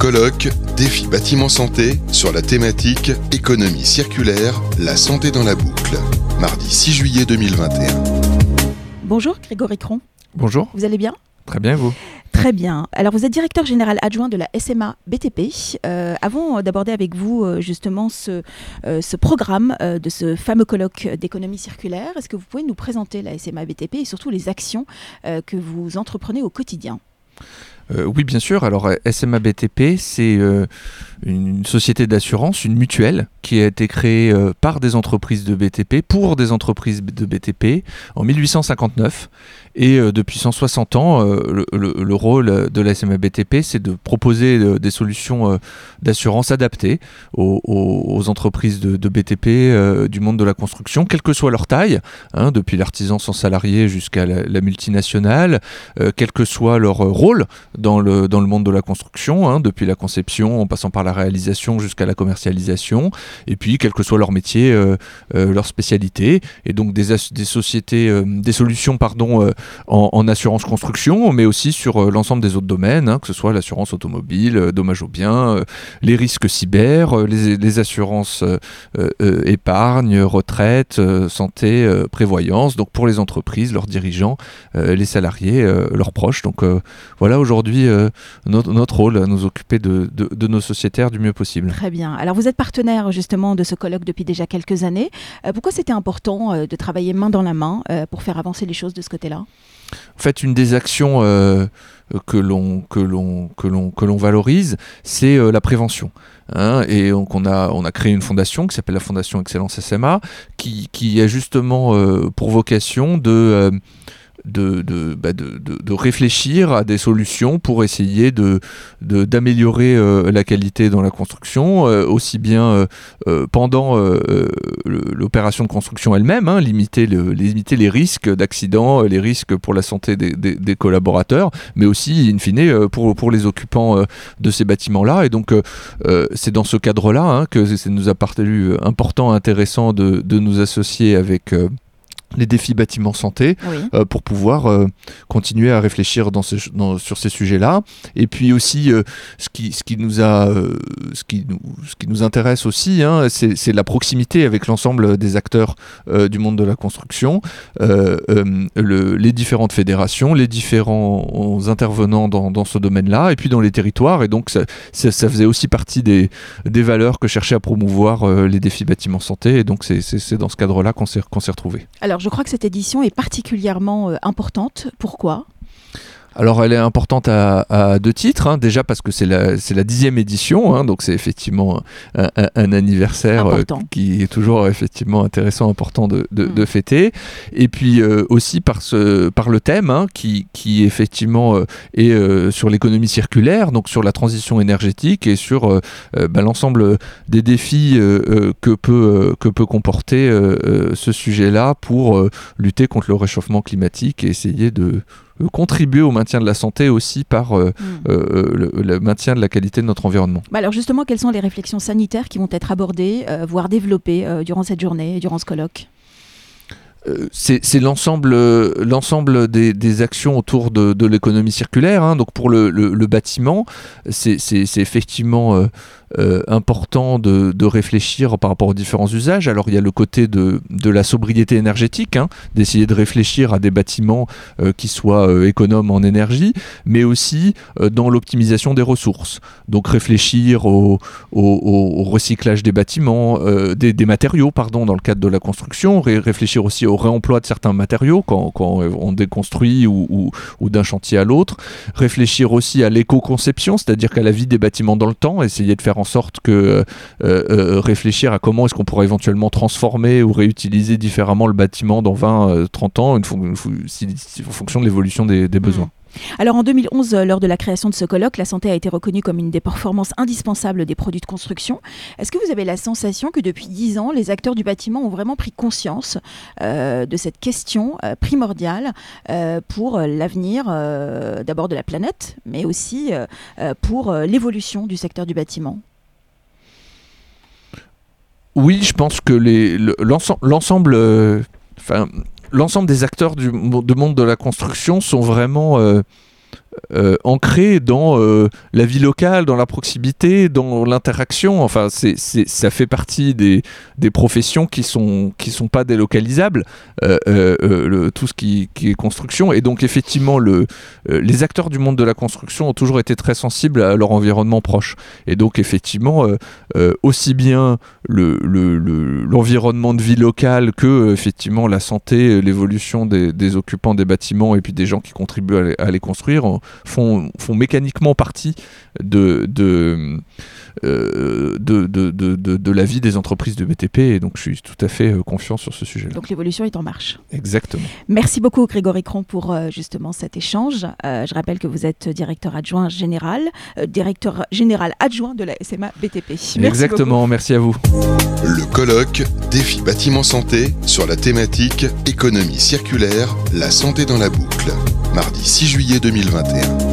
colloque Défi bâtiment santé sur la thématique économie circulaire, la santé dans la boucle. Mardi 6 juillet 2021. Bonjour Grégory Cron. Bonjour. Vous allez bien? Très bien, vous? Très bien. Alors, vous êtes directeur général adjoint de la SMA BTP. Euh, avant d'aborder avec vous euh, justement ce, euh, ce programme de ce fameux colloque d'économie circulaire, est-ce que vous pouvez nous présenter la SMA BTP et surtout les actions que vous entreprenez au quotidien? Oui, bien sûr. Alors, SMA BTP, c'est une société d'assurance, une mutuelle, qui a été créée par des entreprises de BTP, pour des entreprises de BTP, en 1859. Et euh, depuis 160 ans, euh, le, rôle de la SMA BTP, c'est de proposer euh, des solutions d'assurance adaptées aux, entreprises de, BTP du monde de la construction, quelle que soit leur taille, hein, depuis l'artisan sans salarié jusqu'à la, multinationale, quel que soit leur rôle dans le, dans le monde de la construction, hein, depuis la conception en passant par la réalisation jusqu'à la commercialisation, et puis quel que soit leur métier, leur spécialité, et donc des, des sociétés, des solutions pardon, en, assurance construction, mais aussi sur euh, l'ensemble des autres domaines, hein, que ce soit l'assurance automobile, euh, dommages aux biens, euh, les risques cyber, les, assurances épargne, retraite, santé, prévoyance, donc pour les entreprises, leurs dirigeants, les salariés, leurs proches. Donc voilà aujourd'hui notre, rôle à nous occuper de, de, nos sociétaires du mieux possible. Très bien. Alors vous êtes partenaire justement de ce colloque depuis déjà quelques années. pourquoi c'était important de travailler main dans la main pour faire avancer les choses de ce côté-là? En fait, une des actions euh, que l'on que l'on valorise, c'est euh, la prévention. Hein. et donc on a on a créé une fondation qui s'appelle la Fondation Excellence SMA, qui qui a justement euh, pour vocation de bah, de, de, de, réfléchir à des solutions pour essayer d'améliorer euh, la qualité dans la construction, euh, aussi bien euh, pendant l'opération de construction elle-même, hein, limiter, le, limiter les risques d'accident, les risques pour la santé des, des, collaborateurs, mais aussi, in fine, pour, pour les occupants de ces bâtiments-là. Et donc, c'est dans ce cadre-là hein, que ça nous a paru important, intéressant de nous associer avec les défis bâtiments santé euh, pour pouvoir euh, continuer à réfléchir dans sur ces sujets-là. Et puis aussi euh, ce qui ce qui nous a ce qui nous ce qui nous intéresse aussi hein, c'est la proximité avec l'ensemble des acteurs du monde de la construction. Le, les différentes fédérations les différents intervenants dans, dans ce domaine-là et puis dans les territoires. Et donc ça, ça, faisait aussi partie des, des valeurs que cherchaient à promouvoir les défis bâtiments santé. Et donc c'est dans ce cadre-là qu'on s'est qu'on s'est je crois que cette édition est particulièrement euh, importante. Pourquoi? Alors elle est importante à, deux titres, hein. déjà parce que c'est la, la dixième édition, hein. donc c'est effectivement un, anniversaire euh, qui est toujours effectivement intéressant, important de, de, mm. fêter, et puis euh, aussi par, ce, par le thème hein, qui, qui effectivement euh, est sur l'économie circulaire, donc sur la transition énergétique et sur bah, l'ensemble des défis que, peut, que peut comporter ce sujet-là pour lutter contre le réchauffement climatique et essayer de contribuer au maintien de la santé aussi par euh, mm. euh, le, maintien de la qualité de notre environnement. Bah alors justement, quelles sont les réflexions sanitaires qui vont être abordées, euh, voire développées durant cette journée, durant ce colloque? C'est l'ensemble l'ensemble des, actions autour de, l'économie circulaire. Hein. Donc pour le, bâtiment, c'est effectivement euh, important de, réfléchir par rapport aux différents usages. Alors il y a le côté de, de la sobriété énergétique, hein, d'essayer de réfléchir à des bâtiments euh, qui soient euh, économes en énergie, mais aussi dans l'optimisation des ressources. Donc réfléchir au, au, recyclage des bâtiments, des, des, matériaux, pardon, dans le cadre de la construction, réfléchir aussi au réemploi de certains matériaux quand, on déconstruit ou, d'un chantier à l'autre, réfléchir aussi à l'éco-conception, c'est-à-dire qu'à la vie des bâtiments dans le temps, essayer de faire en sorte que euh, euh, euh, réfléchir à comment est-ce qu'on pourrait éventuellement transformer ou réutiliser différemment le bâtiment dans 20, 30 ans, en fonction de l'évolution des, besoins. Alors en 2011, lors de la création de ce colloque, la santé a été reconnue comme une des performances indispensables des produits de construction. Est-ce que vous avez la sensation que depuis 10 ans, les acteurs du bâtiment ont vraiment pris conscience de cette question primordiale pour l'avenir d'abord de la planète, mais aussi pour l'évolution du secteur du bâtiment? Oui, je pense que l'ensemble, euh, l'ensemble des acteurs du monde de la construction sont vraiment euh, euh, ancré dans euh, la vie locale, dans la proximité, dans l'interaction. Enfin, c'est, ça fait partie des, professions qui sont qui sont pas délocalisables. Euh, le, tout ce qui, est construction et donc effectivement le, les acteurs du monde de la construction ont toujours été très sensibles à leur environnement proche. Et donc effectivement aussi bien le, le, l'environnement de vie locale que effectivement la santé, l'évolution des, des, occupants des bâtiments et puis des gens qui contribuent à les, à les construire font, font mécaniquement partie de, de, euh, de, de, de, de, la vie des entreprises de BTP. Et donc, je suis tout à fait euh, confiant sur ce sujet-là. Donc, l'évolution est en marche. Exactement. Merci beaucoup, Grégory Cron, pour euh, justement cet échange. je rappelle que vous êtes directeur adjoint général, directeur général adjoint de la SMA BTP. Merci Exactement, merci à vous. Le colloque Défi bâtiment santé sur la thématique économie circulaire, la santé dans la boucle. Mardi 6 juillet 2021.